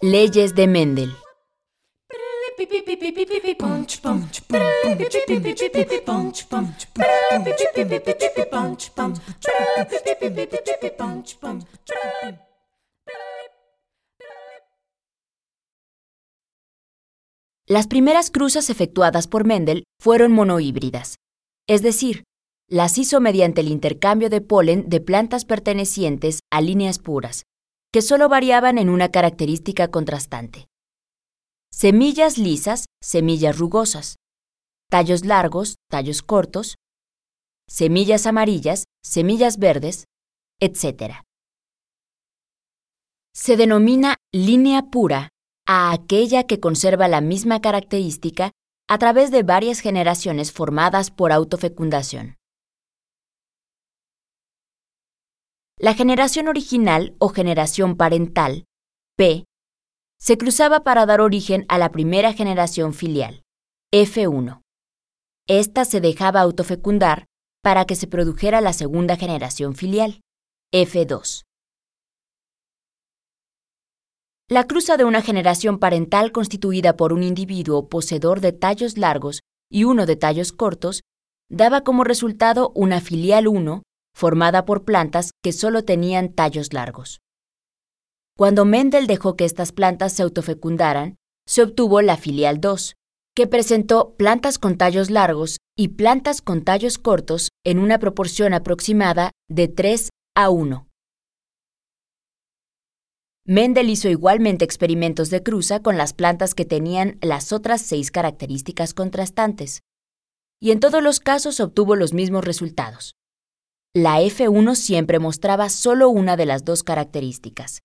Leyes de Mendel. Las primeras cruzas efectuadas por Mendel fueron monohíbridas, es decir, las hizo mediante el intercambio de polen de plantas pertenecientes a líneas puras, que solo variaban en una característica contrastante. Semillas lisas, semillas rugosas. Tallos largos, tallos cortos. Semillas amarillas, semillas verdes, etc. Se denomina línea pura a aquella que conserva la misma característica a través de varias generaciones formadas por autofecundación. La generación original o generación parental, P, se cruzaba para dar origen a la primera generación filial, F1. Esta se dejaba autofecundar para que se produjera la segunda generación filial, F2. La cruza de una generación parental constituida por un individuo poseedor de tallos largos y uno de tallos cortos daba como resultado una filial 1 formada por plantas que solo tenían tallos largos. Cuando Mendel dejó que estas plantas se autofecundaran, se obtuvo la filial 2, que presentó plantas con tallos largos y plantas con tallos cortos en una proporción aproximada de 3 a 1. Mendel hizo igualmente experimentos de cruza con las plantas que tenían las otras seis características contrastantes, y en todos los casos obtuvo los mismos resultados. La F1 siempre mostraba solo una de las dos características,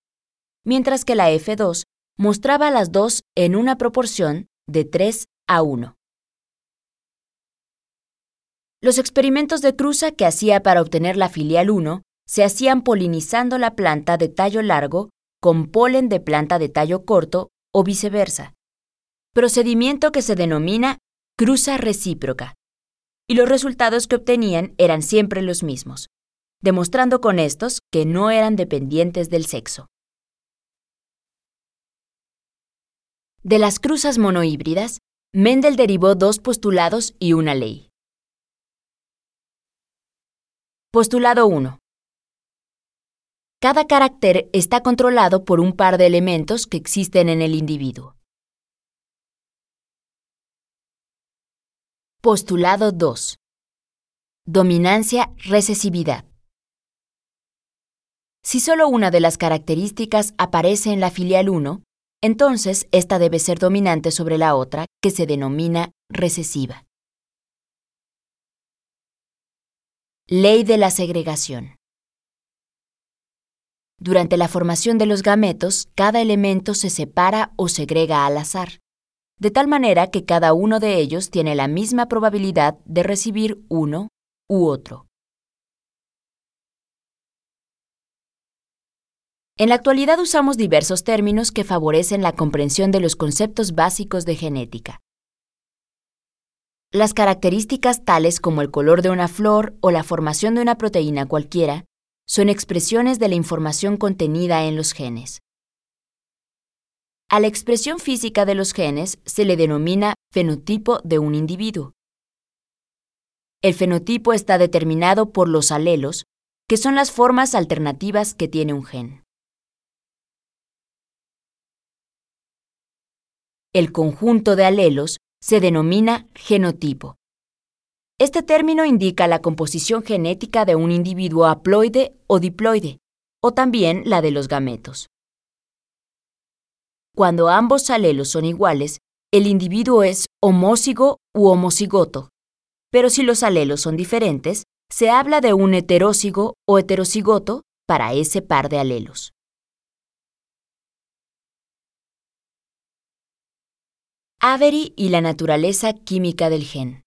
mientras que la F2 mostraba las dos en una proporción de 3 a 1. Los experimentos de cruza que hacía para obtener la filial 1 se hacían polinizando la planta de tallo largo con polen de planta de tallo corto o viceversa, procedimiento que se denomina cruza recíproca y los resultados que obtenían eran siempre los mismos, demostrando con estos que no eran dependientes del sexo. De las cruzas monohíbridas, Mendel derivó dos postulados y una ley. Postulado 1. Cada carácter está controlado por un par de elementos que existen en el individuo. Postulado 2. Dominancia-recesividad. Si solo una de las características aparece en la filial 1, entonces esta debe ser dominante sobre la otra, que se denomina recesiva. Ley de la segregación. Durante la formación de los gametos, cada elemento se separa o segrega al azar de tal manera que cada uno de ellos tiene la misma probabilidad de recibir uno u otro. En la actualidad usamos diversos términos que favorecen la comprensión de los conceptos básicos de genética. Las características tales como el color de una flor o la formación de una proteína cualquiera son expresiones de la información contenida en los genes. A la expresión física de los genes se le denomina fenotipo de un individuo. El fenotipo está determinado por los alelos, que son las formas alternativas que tiene un gen. El conjunto de alelos se denomina genotipo. Este término indica la composición genética de un individuo haploide o diploide, o también la de los gametos. Cuando ambos alelos son iguales, el individuo es homózigo u homocigoto. Pero si los alelos son diferentes, se habla de un heterócigo o heterocigoto para ese par de alelos. Avery y la naturaleza química del gen.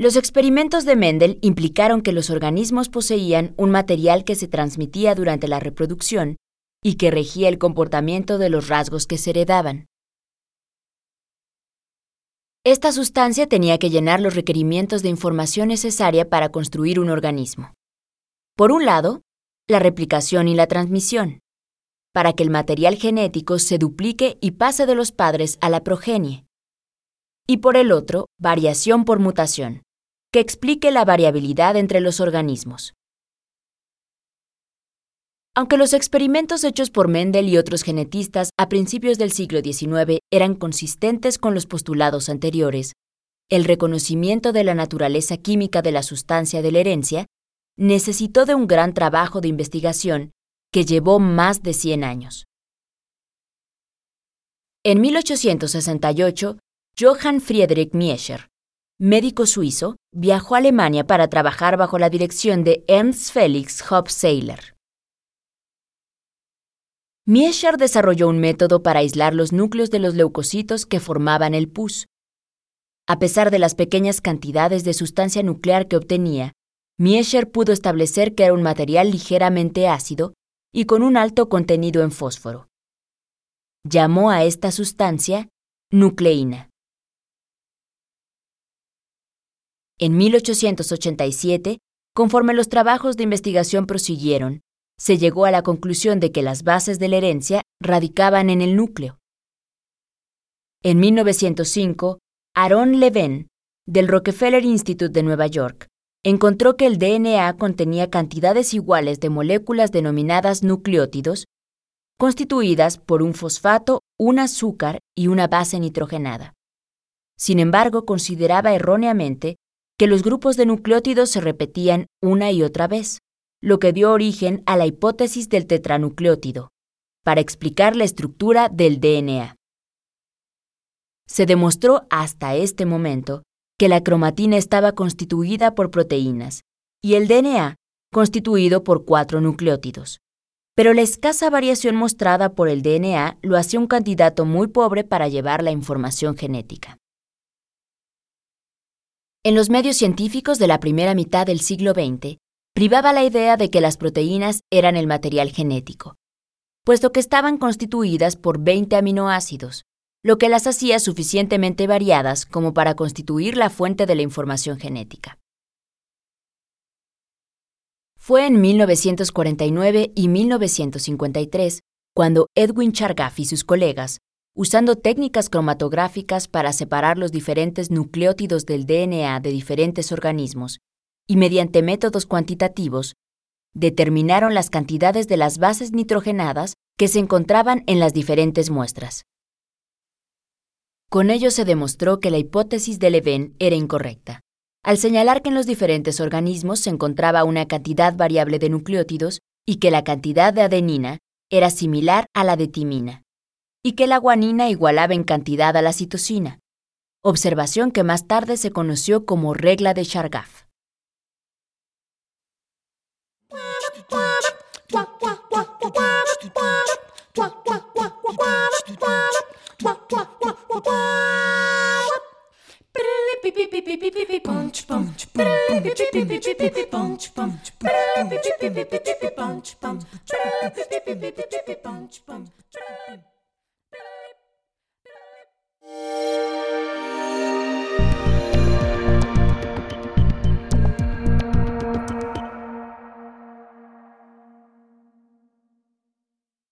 Los experimentos de Mendel implicaron que los organismos poseían un material que se transmitía durante la reproducción y que regía el comportamiento de los rasgos que se heredaban. Esta sustancia tenía que llenar los requerimientos de información necesaria para construir un organismo. Por un lado, la replicación y la transmisión, para que el material genético se duplique y pase de los padres a la progenie. Y por el otro, variación por mutación, que explique la variabilidad entre los organismos. Aunque los experimentos hechos por Mendel y otros genetistas a principios del siglo XIX eran consistentes con los postulados anteriores, el reconocimiento de la naturaleza química de la sustancia de la herencia necesitó de un gran trabajo de investigación que llevó más de 100 años. En 1868, Johann Friedrich Miescher, médico suizo, viajó a Alemania para trabajar bajo la dirección de Ernst Felix Hofseiler. Miescher desarrolló un método para aislar los núcleos de los leucocitos que formaban el pus. A pesar de las pequeñas cantidades de sustancia nuclear que obtenía, Miescher pudo establecer que era un material ligeramente ácido y con un alto contenido en fósforo. Llamó a esta sustancia nucleína. En 1887, conforme los trabajos de investigación prosiguieron, se llegó a la conclusión de que las bases de la herencia radicaban en el núcleo. En 1905, Aaron Levin, del Rockefeller Institute de Nueva York, encontró que el DNA contenía cantidades iguales de moléculas denominadas nucleótidos, constituidas por un fosfato, un azúcar y una base nitrogenada. Sin embargo, consideraba erróneamente que los grupos de nucleótidos se repetían una y otra vez, lo que dio origen a la hipótesis del tetranucleótido, para explicar la estructura del DNA. Se demostró hasta este momento que la cromatina estaba constituida por proteínas y el DNA constituido por cuatro nucleótidos. Pero la escasa variación mostrada por el DNA lo hacía un candidato muy pobre para llevar la información genética. En los medios científicos de la primera mitad del siglo XX, privaba la idea de que las proteínas eran el material genético, puesto que estaban constituidas por 20 aminoácidos, lo que las hacía suficientemente variadas como para constituir la fuente de la información genética. Fue en 1949 y 1953 cuando Edwin Chargaff y sus colegas, usando técnicas cromatográficas para separar los diferentes nucleótidos del DNA de diferentes organismos y mediante métodos cuantitativos, determinaron las cantidades de las bases nitrogenadas que se encontraban en las diferentes muestras. Con ello se demostró que la hipótesis de Leven era incorrecta, al señalar que en los diferentes organismos se encontraba una cantidad variable de nucleótidos y que la cantidad de adenina era similar a la de timina, y que la guanina igualaba en cantidad a la citosina, observación que más tarde se conoció como regla de Chargaff.